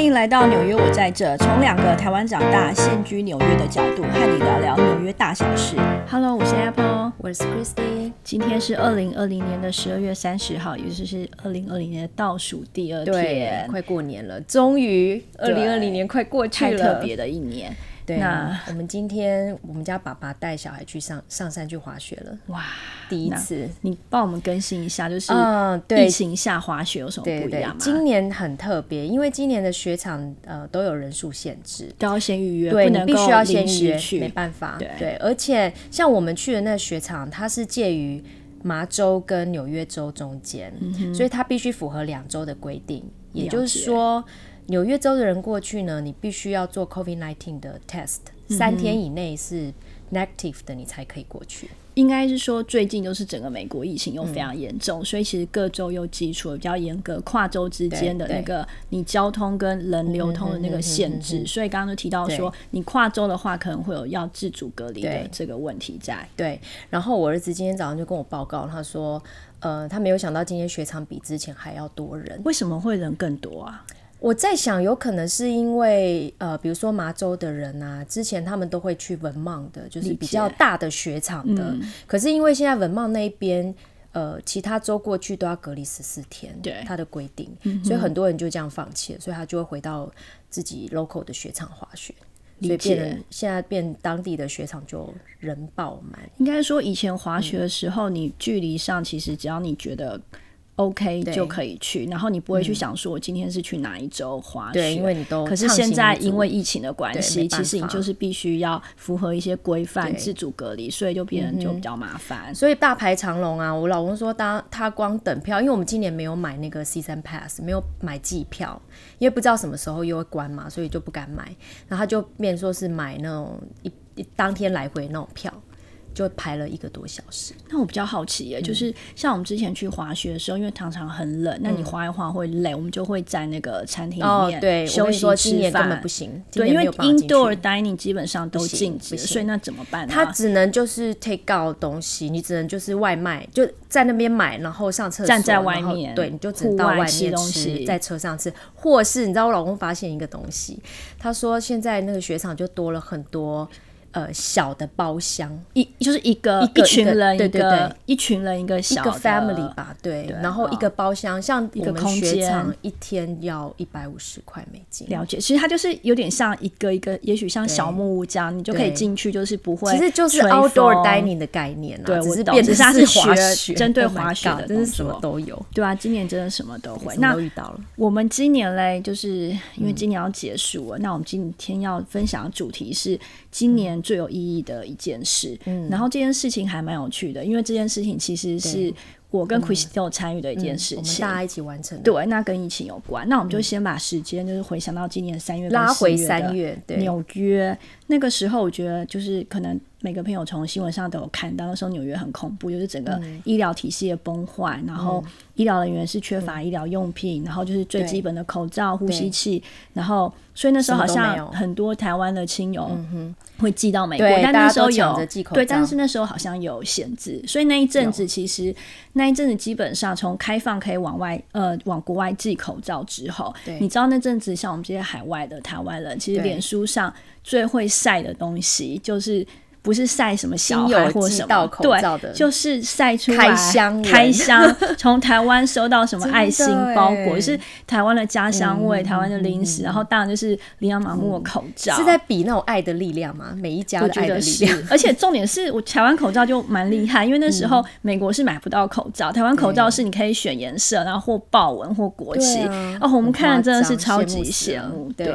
欢迎来到纽约，我在这。从两个台湾长大、现居纽约的角度，和你聊聊纽约大小事。Hello，我是 Apple，我是 Christy。今天是二零二零年的十二月三十号，也就是二零二零年的倒数第二天，快过年了，终于二零二零年快过去了，太特别的一年。那我们今天我们家爸爸带小孩去上上山去滑雪了，哇，第一次，你帮我们更新一下，就是嗯，疫情下滑雪有什么不一样吗？今年很特别，因为今年的雪场呃都有人数限制，都要先预约，对，你必须要先预约，没办法，对，而且像我们去的那个雪场，它是介于麻州跟纽约州中间，所以它必须符合两州的规定，也就是说。纽约州的人过去呢，你必须要做 COVID-19 的 test，三天以内是 negative 的，你才可以过去。应该是说，最近就是整个美国疫情又非常严重，所以其实各州又基础比较严格，跨州之间的那个你交通跟人流通的那个限制。所以刚刚就提到说，你跨州的话，可能会有要自主隔离的这个问题在。对。然后我儿子今天早上就跟我报告，他说，呃，他没有想到今天雪场比之前还要多人。为什么会人更多啊？我在想，有可能是因为呃，比如说麻州的人啊，之前他们都会去文茂的，就是比较大的雪场的。可是因为现在文茂那边，呃，其他州过去都要隔离十四天，对他的规定，所以很多人就这样放弃了，所以他就会回到自己 local 的雪场滑雪，所以变现在变当地的雪场就人爆满。应该说，以前滑雪的时候，你距离上其实只要你觉得。OK 就可以去，然后你不会去想说我今天是去哪一周滑雪，对，因为你都。可是现在因为疫情的关系，其实你就是必须要符合一些规范，自主隔离，所以就变得就比较麻烦。所以大排长龙啊！我老公说，当他光等票，因为我们今年没有买那个 Season Pass，没有买季票，因为不知道什么时候又会关嘛，所以就不敢买。然后他就变说是买那种一当天来回那种票。就排了一个多小时。那我比较好奇耶，就是像我们之前去滑雪的时候，因为常常很冷，那你滑一滑会累，我们就会在那个餐厅里面对休息吃饭，根本不行。对，因为 indoor dining 基本上都禁止，所以那怎么办？他只能就是 take out 东西，你只能就是外卖，就在那边买，然后上车站在外面，对，你就只能到外面吃，在车上吃，或是你知道我老公发现一个东西，他说现在那个雪场就多了很多。呃，小的包厢一就是一个一群人一个一群人一个小的 family 吧，对。然后一个包厢像一个空间，一天要一百五十块美金。了解，其实它就是有点像一个一个，也许像小木屋这样，你就可以进去，就是不会，其实就是 outdoor dining 的概念啊。对，只是变成它是滑雪，针对滑雪的，真是什么都有。对啊，今年真的什么都会。那遇到了。我们今年嘞，就是因为今年要结束了，那我们今天要分享的主题是今年最有意义的。一件事，嗯，然后这件事情还蛮有趣的，因为这件事情其实是我跟 Chris 都有参与的一件事情，大家一起完成。对，那跟疫情有关。那我们就先把时间就是回想到今年三月，拉回三月，纽约。那个时候，我觉得就是可能。每个朋友从新闻上都有看到，那时候纽约很恐怖，就是整个医疗体系的崩坏，然后医疗人员是缺乏医疗用品，然后就是最基本的口罩、呼吸器，然后所以那时候好像很多台湾的亲友会寄到美国，但那时候有对，但是那时候好像有限制，所以那一阵子其实那一阵子基本上从开放可以往外呃往国外寄口罩之后，你知道那阵子像我们这些海外的台湾人，其实脸书上最会晒的东西就是。不是晒什么小孩或什么，对，就是晒出开箱，开 箱从台湾收到什么爱心包裹，是台湾的家乡味，台湾的零食，然后当然就是琳琅满目的口罩，是在比那种爱的力量吗？每一家的爱的力量，而且重点是我台湾口罩就蛮厉害，因为那时候美国是买不到口罩，台湾口罩是你可以选颜色，然后或豹纹或国旗，哦，我们看的真的是超级羡慕，对。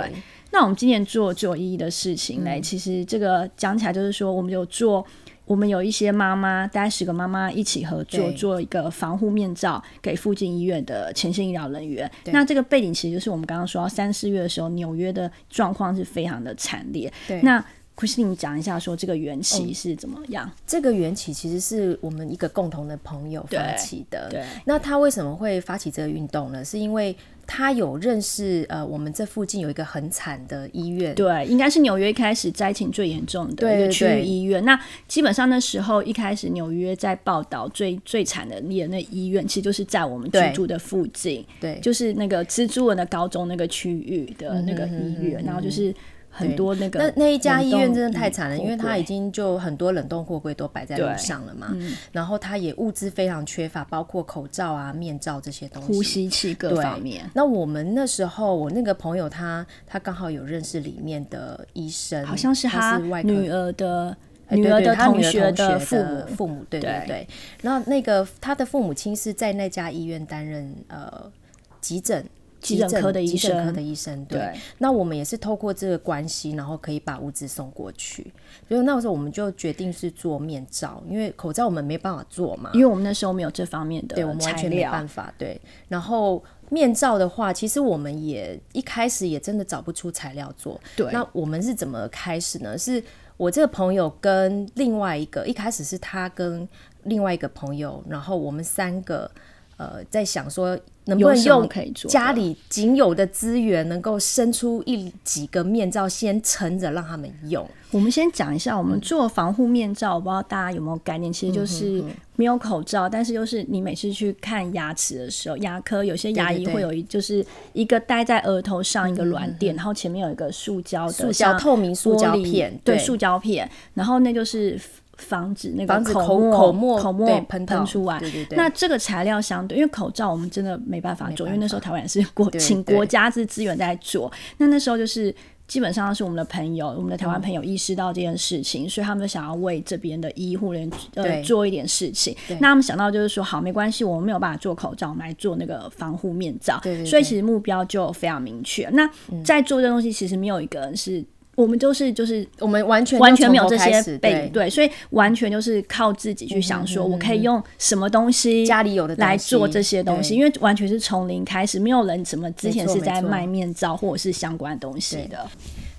那我们今年做最有意义的事情嘞，其实这个讲起来就是说，我们有做，我们有一些妈妈，大概十个妈妈一起合作，做一个防护面罩给附近医院的前线医疗人员。那这个背景其实就是我们刚刚说到三四月的时候，纽约的状况是非常的惨烈。那 Christine 讲一下，说这个缘起是怎么样？这个缘起其实是我们一个共同的朋友发起的。对，那他为什么会发起这个运动呢？是因为他有认识呃，我们这附近有一个很惨的医院，对，应该是纽约一开始灾情最严重的一个区域医院。那基本上那时候一开始纽约在报道最最惨的那那医院，其实就是在我们居住的附近，对，就是那个蜘蛛人的高中那个区域的那个医院，然后就是。很多那个那那一家医院真的太惨了，因为他已经就很多冷冻货柜都摆在路上了嘛，然后他也物资非常缺乏，包括口罩啊、面罩这些东西，呼吸器各方面。那我们那时候，我那个朋友他他刚好有认识里面的医生，好像是他女儿的女儿的同学的父母父母，对对对。然后那个他的父母亲是在那家医院担任呃急诊。急诊科的医生，急诊科的医生，对。那我们也是透过这个关系，然后可以把物资送过去。所以那时候我们就决定是做面罩，因为口罩我们没办法做嘛，因为我们那时候没有这方面的，对我们完全没办法。对。然后面罩的话，其实我们也一开始也真的找不出材料做。对。那我们是怎么开始呢？是我这个朋友跟另外一个，一开始是他跟另外一个朋友，然后我们三个。呃，在想说能不能用家里仅有的资源，能够生出一几个面罩，先撑着让他们用。我们先讲一下，我们做防护面罩，我不知道大家有没有概念，其实就是没有口罩，但是又是你每次去看牙齿的时候，牙科有些牙医会有一，就是一个戴在额头上一个软垫，然后前面有一个塑胶的塑胶透明塑胶片，对，塑胶片，然后那就是。防止那个口口沫口沫喷喷出来。对对对。那这个材料相对，因为口罩我们真的没办法做，因为那时候台湾是国请国家之资源在做。那那时候就是基本上是我们的朋友，我们的台湾朋友意识到这件事情，所以他们想要为这边的医护人呃做一点事情。那他们想到就是说，好，没关系，我们没有办法做口罩，我们来做那个防护面罩。对对。所以其实目标就非常明确。那在做这东西，其实没有一个人是。我们就是就是我们完全完全没有这些背对，所以完全就是靠自己去想，说我可以用什么东西家里有的来做这些东西，因为完全是从零开始，没有人什么之前是在卖面罩或者是相关东西的。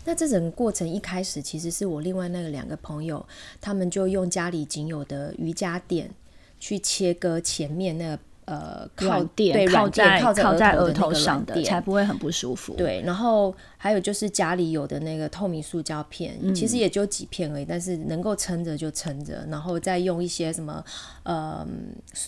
那这整个过程一开始，其实是我另外那个两个朋友，他们就用家里仅有的瑜伽垫去切割前面那个。呃，靠垫靠在靠在额头上的，才不会很不舒服。对，然后还有就是家里有的那个透明塑胶片，其实也就几片而已，但是能够撑着就撑着，然后再用一些什么呃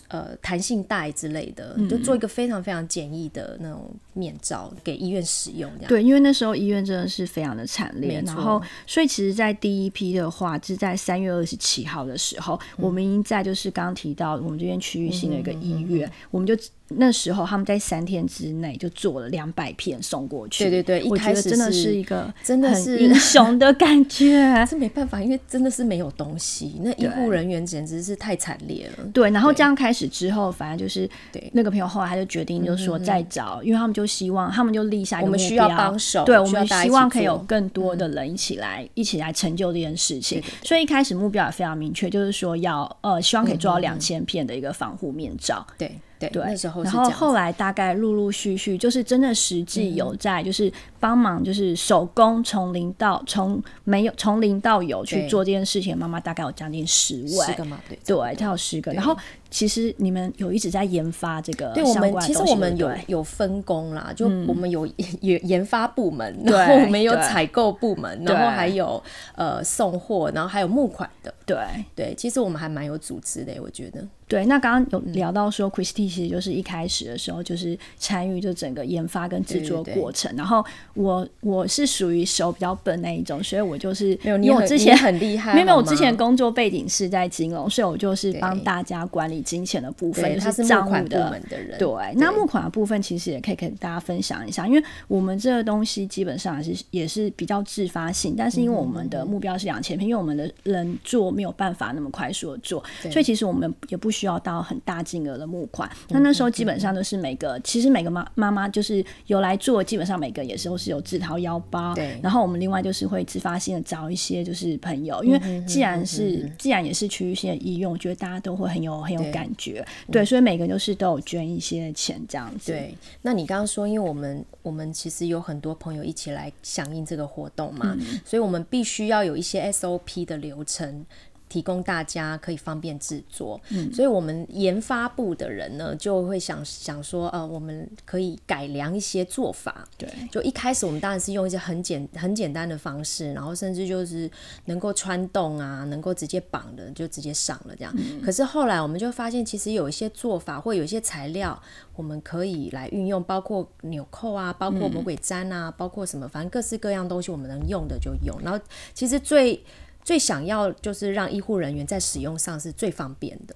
呃弹性带之类的，就做一个非常非常简易的那种面罩给医院使用。对，因为那时候医院真的是非常的惨烈，然后所以其实，在第一批的话，是在三月二十七号的时候，我们已经在就是刚刚提到我们这边区域性的一个医院。我们就那时候他们在三天之内就做了两百片送过去。对对对，我觉得真的是一个真的是英雄的感觉。是没办法，因为真的是没有东西，那医护人员简直是太惨烈了。对，然后这样开始之后，反正就是对那个朋友后来他就决定，就是说再找，因为他们就希望他们就立下一个目标，需要帮手，对我们希望可以有更多的人一起来一起来成就这件事情。所以一开始目标也非常明确，就是说要呃希望可以做到两千片的一个防护面罩。对。对，那时候然后后来大概陆陆续续，就是真的实际有在，就是帮忙，就是手工从零到从没有从零到有去做这件事情，妈妈大概有将近十位，十个嘛，对，对，她有十个，然后。其实你们有一直在研发这个，对我们其实我们有有分工啦，就我们有研研发部门，然后我们有采购部门，然后还有呃送货，然后还有募款的，对。对，其实我们还蛮有组织的，我觉得。对，那刚刚有聊到说，Christy 其实就是一开始的时候就是参与就整个研发跟制作过程，然后我我是属于手比较笨那一种，所以我就是因为我之前很厉害，没有我之前工作背景是在金融，所以我就是帮大家管理。金钱的部分就是账务的，对。那募款的部分其实也可以跟大家分享一下，因为我们这个东西基本上是也是比较自发性，但是因为我们的目标是两千片，因为我们的人做没有办法那么快速的做，所以其实我们也不需要到很大金额的募款。那那时候基本上都是每个，其实每个妈妈妈就是有来做，基本上每个也是都是有自掏腰包。对。然后我们另外就是会自发性的找一些就是朋友，因为既然是既然也是区域性的医用，我觉得大家都会很有很有感觉。对，所以每个人就是都有捐一些钱这样子。对。那你刚刚说，因为我们我们其实有很多朋友一起来响应这个活动嘛，所以我们必须要有一些 SOP 的流程。提供大家可以方便制作，嗯所以我们研发部的人呢就会想想说，呃，我们可以改良一些做法。对，就一开始我们当然是用一些很简很简单的方式，然后甚至就是能够穿洞啊，能够直接绑的就直接上了这样。可是后来我们就发现，其实有一些做法或有一些材料，我们可以来运用，包括纽扣啊，包括魔鬼毡啊，包括什么，反正各式各样东西，我们能用的就用。然后其实最最想要就是让医护人员在使用上是最方便的。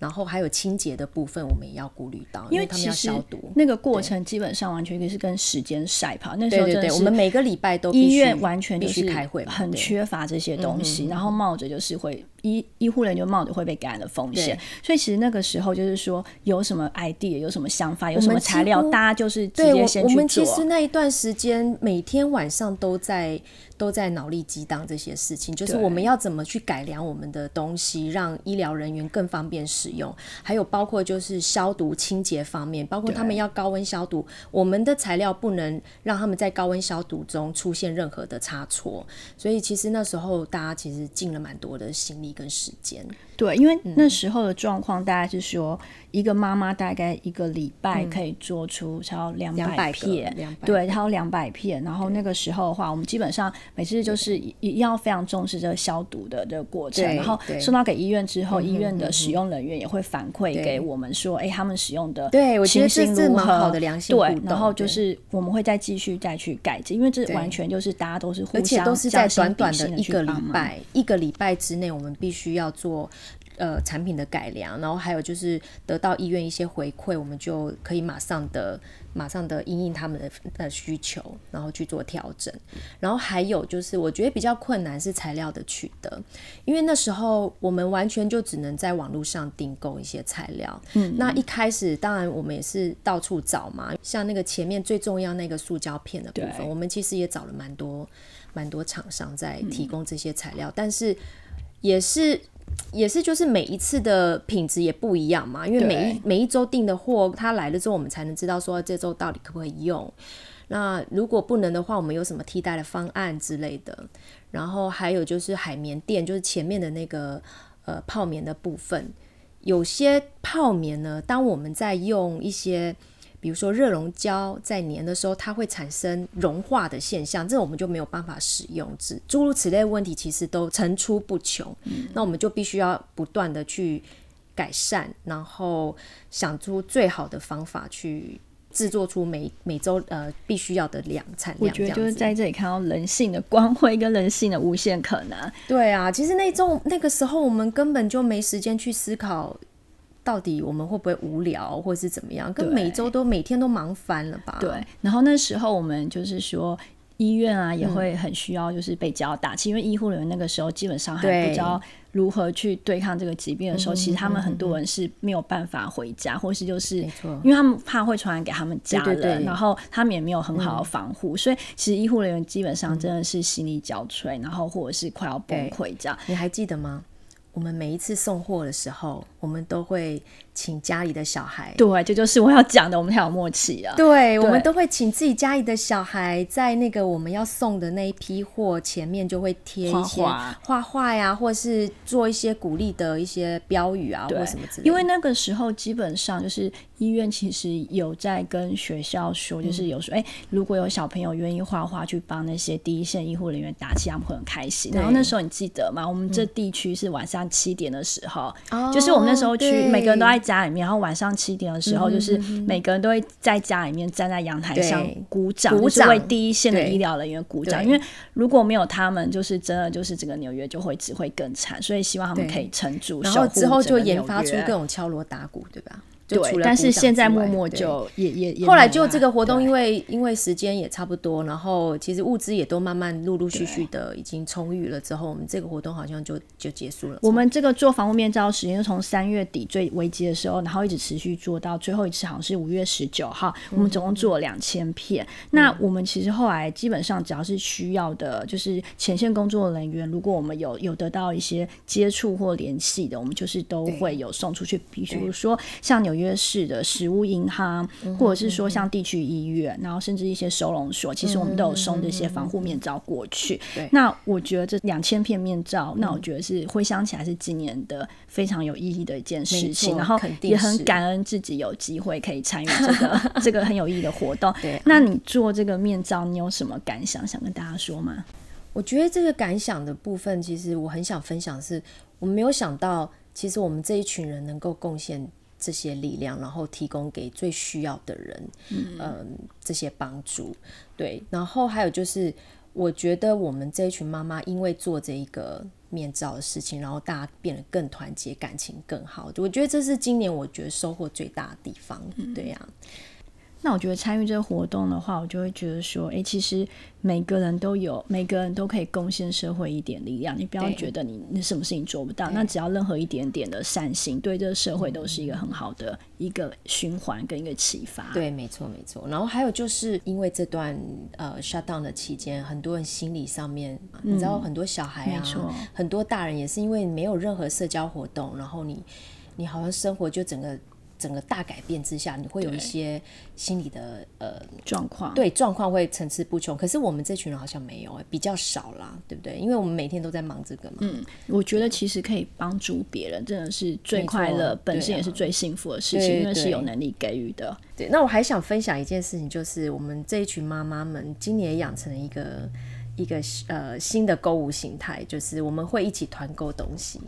然后还有清洁的部分，我们也要顾虑到，因为他们要消毒。那个过程基本上完全就是跟时间赛跑。那时候真的是我们每个礼拜都医院完全必须开会，很缺乏这些东西，然后冒着就是会医医护人员就冒着会被感染的风险。所以其实那个时候就是说，有什么 idea，有什么想法，有什么材料，大家就是直接先去做。我们其实那一段时间每天晚上都在都在脑力激荡这些事情，就是我们要怎么去改良我们的东西，让医疗人员更方便使。用，还有包括就是消毒清洁方面，包括他们要高温消毒，我们的材料不能让他们在高温消毒中出现任何的差错，所以其实那时候大家其实尽了蛮多的心力跟时间。对，因为那时候的状况大概是说，一个妈妈大概一个礼拜可以做出超两百片，对，超两百片。然后那个时候的话，我们基本上每次就是一定要非常重视这个消毒的这个过程。然后送到给医院之后，医院的使用人员也会反馈给我们说，哎，他们使用的对我觉得这是蛮好的良性对，然后就是我们会再继续再去改进，因为这完全就是大家都是互相，而且都是在短短的一个礼拜，一个礼拜之内，我们必须要做。呃，产品的改良，然后还有就是得到医院一些回馈，我们就可以马上的、马上的应应他们的呃需求，然后去做调整。然后还有就是，我觉得比较困难是材料的取得，因为那时候我们完全就只能在网络上订购一些材料。嗯，那一开始当然我们也是到处找嘛，像那个前面最重要那个塑胶片的部分，我们其实也找了蛮多蛮多厂商在提供这些材料，但是也是。也是，就是每一次的品质也不一样嘛，因为每一每一周订的货，它来了之后，我们才能知道说这周到底可不可以用。那如果不能的话，我们有什么替代的方案之类的。然后还有就是海绵垫，就是前面的那个呃泡棉的部分，有些泡棉呢，当我们在用一些。比如说热熔胶在粘的时候，它会产生融化的现象，这我们就没有办法使用。之诸如此类问题，其实都层出不穷。那我们就必须要不断的去改善，然后想出最好的方法去制作出每每周呃必须要的量产量。我觉得就是在这里看到人性的光辉跟人性的无限可能。对啊，其实那种那个时候我们根本就没时间去思考。到底我们会不会无聊，或是怎么样？跟每周都每天都忙翻了吧？对。然后那时候我们就是说，医院啊也会很需要，就是被教打气，因为医护人员那个时候基本上还不知道如何去对抗这个疾病的时候，其实他们很多人是没有办法回家，或是就是因为他们怕会传染给他们家人，然后他们也没有很好的防护，所以其实医护人员基本上真的是心力交瘁，然后或者是快要崩溃这样。你还记得吗？我们每一次送货的时候，我们都会。请家里的小孩，对，这就是我要讲的，我们才有默契啊。对，我们都会请自己家里的小孩，在那个我们要送的那一批货前面，就会贴一些画画呀，或是做一些鼓励的一些标语啊，或什么之类。因为那个时候基本上就是医院其实有在跟学校说，就是有说，哎，如果有小朋友愿意画画去帮那些第一线医护人员打气，他们会很开心。然后那时候你记得吗？我们这地区是晚上七点的时候，就是我们那时候去，每个人都在。家里面，然后晚上七点的时候，就是每个人都会在家里面站在阳台上鼓掌，鼓掌为第一线的医疗人员鼓掌。因为如果没有他们，就是真的就是整个纽约就会只会更惨。所以希望他们可以撑住。然后之后就研发出各种敲锣打鼓，对吧？对，但是现在默默就也也后来就这个活动，因为因为时间也差不多，然后其实物资也都慢慢陆陆续续的已经充裕了之后，我们这个活动好像就就结束了。我们这个做防护面罩时间从三月底最危机的时候，然后一直持续做到最后一次，好像是五月十九号，我们总共做了两千片。那我们其实后来基本上只要是需要的，就是前线工作人员，如果我们有有得到一些接触或联系的，我们就是都会有送出去，比如说像纽约市的食物银行，或者是说像地区医院，然后甚至一些收容所，其实我们都有送这些防护面罩过去。那我觉得这两千片面罩，那我觉得是回想起来是今年的非常有意义的一件事情，然后也很感恩自己有机会可以参与这个 这个很有意义的活动。那你做这个面罩，你有什么感想想跟大家说吗？我觉得这个感想的部分，其实我很想分享，是我们没有想到，其实我们这一群人能够贡献这些力量，然后提供给最需要的人，嗯，这些帮助。对，然后还有就是，我觉得我们这一群妈妈，因为做这一个面罩的事情，然后大家变得更团结，感情更好。我觉得这是今年我觉得收获最大的地方。对呀。那我觉得参与这个活动的话，我就会觉得说，哎，其实每个人都有，每个人都可以贡献社会一点力量。你不要觉得你你什么事情做不到，那只要任何一点点的善心，对这个社会都是一个很好的一个循环跟一个启发。对，没错没错。然后还有就是因为这段呃 shut down 的期间，很多人心理上面，你知道很多小孩啊，很多大人也是因为没有任何社交活动，然后你你好像生活就整个。整个大改变之下，你会有一些心理的呃状况，对状况会层出不穷。可是我们这群人好像没有，比较少啦，对不对？因为我们每天都在忙这个嘛。嗯，我觉得其实可以帮助别人，真的是最快乐，本身也是最幸福的事情，因为是有能力给予的。对，那我还想分享一件事情，就是我们这一群妈妈们今年养成了一个一个呃新的购物形态，就是我们会一起团购东西。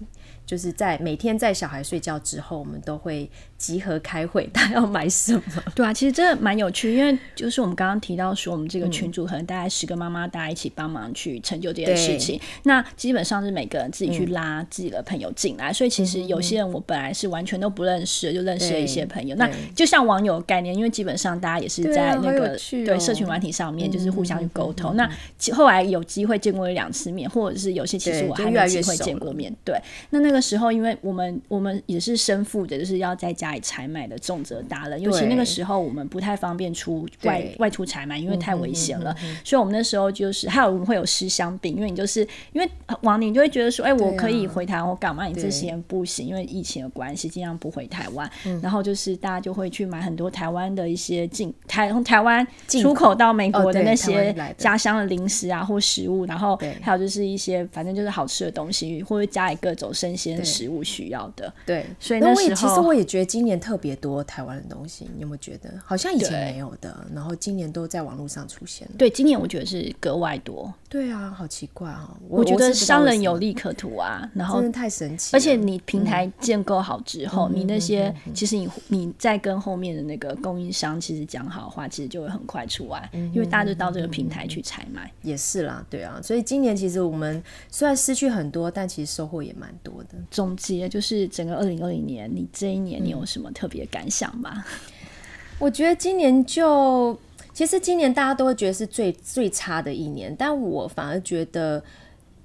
就是在每天在小孩睡觉之后，我们都会集合开会，他要买什么？对啊，其实真的蛮有趣，因为就是我们刚刚提到说，我们这个群组可能大概十个妈妈，大家一起帮忙去成就这件事情。那基本上是每个人自己去拉自己的朋友进来，所以其实有些人我本来是完全都不认识，就认识了一些朋友。那就像网友概念，因为基本上大家也是在那个对社群软体上面，就是互相去沟通。那后来有机会见过一两次面，或者是有些其实我还没机会见过面。对，那那个。时候，因为我们我们也是身负着，就是要在家里采买的重责大任。尤其那个时候，我们不太方便出外外出采买，因为太危险了。所以，我们那时候就是还有我们会有思乡病，因为你就是因为王宁就会觉得说，哎，我可以回台湾，我干嘛？你这些不行，因为疫情的关系，尽量不回台湾。然后就是大家就会去买很多台湾的一些进台从台湾出口到美国的那些家乡的零食啊或食物，然后还有就是一些反正就是好吃的东西，或者家里各种生鲜。食物需要的，对，所以那时候其实我也觉得今年特别多台湾的东西，你有没有觉得好像以前没有的，然后今年都在网络上出现了？对，今年我觉得是格外多。对啊，好奇怪哈！我觉得商人有利可图啊，然后真的太神奇。而且你平台建构好之后，你那些其实你你在跟后面的那个供应商其实讲好话，其实就会很快出来，因为大家就到这个平台去采买。也是啦，对啊，所以今年其实我们虽然失去很多，但其实收获也蛮多的。总结就是整个二零二零年，你这一年你有什么特别感想吗？我觉得今年就。其实今年大家都会觉得是最最差的一年，但我反而觉得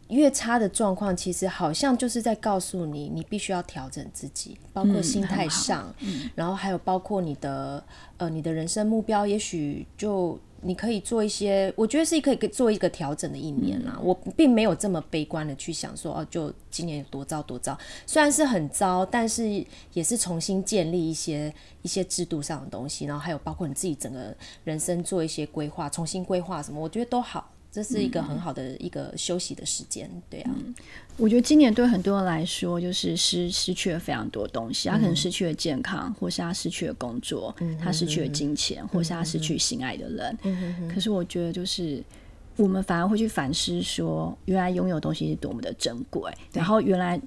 越差的状况，其实好像就是在告诉你，你必须要调整自己，包括心态上，然后还有包括你的呃你的人生目标，也许就。你可以做一些，我觉得是可以做一个调整的一年啦。我并没有这么悲观的去想说，哦，就今年有多糟多糟。虽然是很糟，但是也是重新建立一些一些制度上的东西，然后还有包括你自己整个人生做一些规划，重新规划什么，我觉得都好。这是一个很好的一个休息的时间，对啊。我觉得今年对很多人来说，就是失失去了非常多东西。他可能失去了健康，或是他失去了工作，他失去了金钱，或是他失去心爱的人。可是我觉得，就是我们反而会去反思说，原来拥有东西是多么的珍贵。然后原来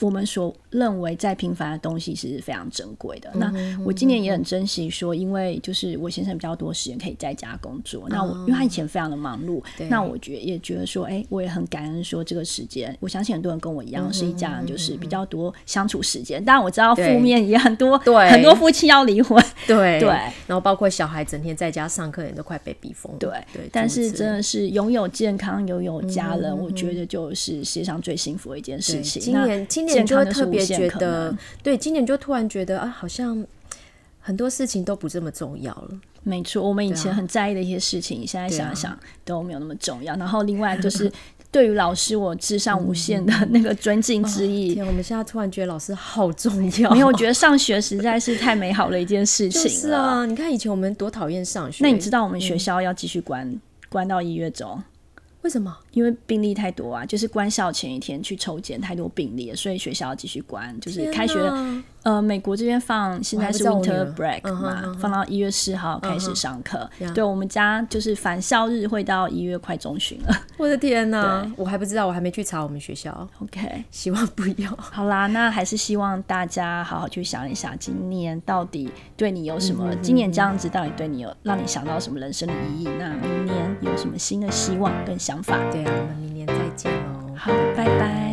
我们所认为再平凡的东西是非常珍贵的。那我今年也很珍惜，说因为就是我先生比较多时间可以在家工作，那我因为他以前非常的忙碌，那我觉也觉得说，哎，我也很感恩说这个时间。我相信很多人跟我一样是一家人，就是比较多相处时间。当然我知道负面也很多，对，很多夫妻要离婚，对对。然后包括小孩整天在家上课，也都快被逼疯。对对。但是真的是拥有健康，拥有家人，我觉得就是世界上最幸福的一件事情。今年今年就会特别觉得，对，今年就突然觉得啊，好像很多事情都不这么重要了。没错，我们以前很在意的一些事情，现在想想都没有那么重要。然后另外就是。对于老师，我至上无限的那个尊敬之意。天，我们现在突然觉得老师好重要。没有，我觉得上学实在是太美好了一件事情。是啊，你看以前我们多讨厌上学。那你知道我们学校要继续关关到一月中？为什么？因为病例太多啊，就是关校前一天去抽检太多病例了，所以学校要继续关，就是开学。呃，美国这边放现在是 winter break 嘛，放到一月四号开始上课。对我们家就是返校日会到一月快中旬了。我的天哪，我还不知道，我还没去查我们学校。OK，希望不要。好啦，那还是希望大家好好去想一想，今年到底对你有什么？今年这样子到底对你有让你想到什么人生的意义？那明年有什么新的希望跟想法。对啊我们明年再见喽好拜拜。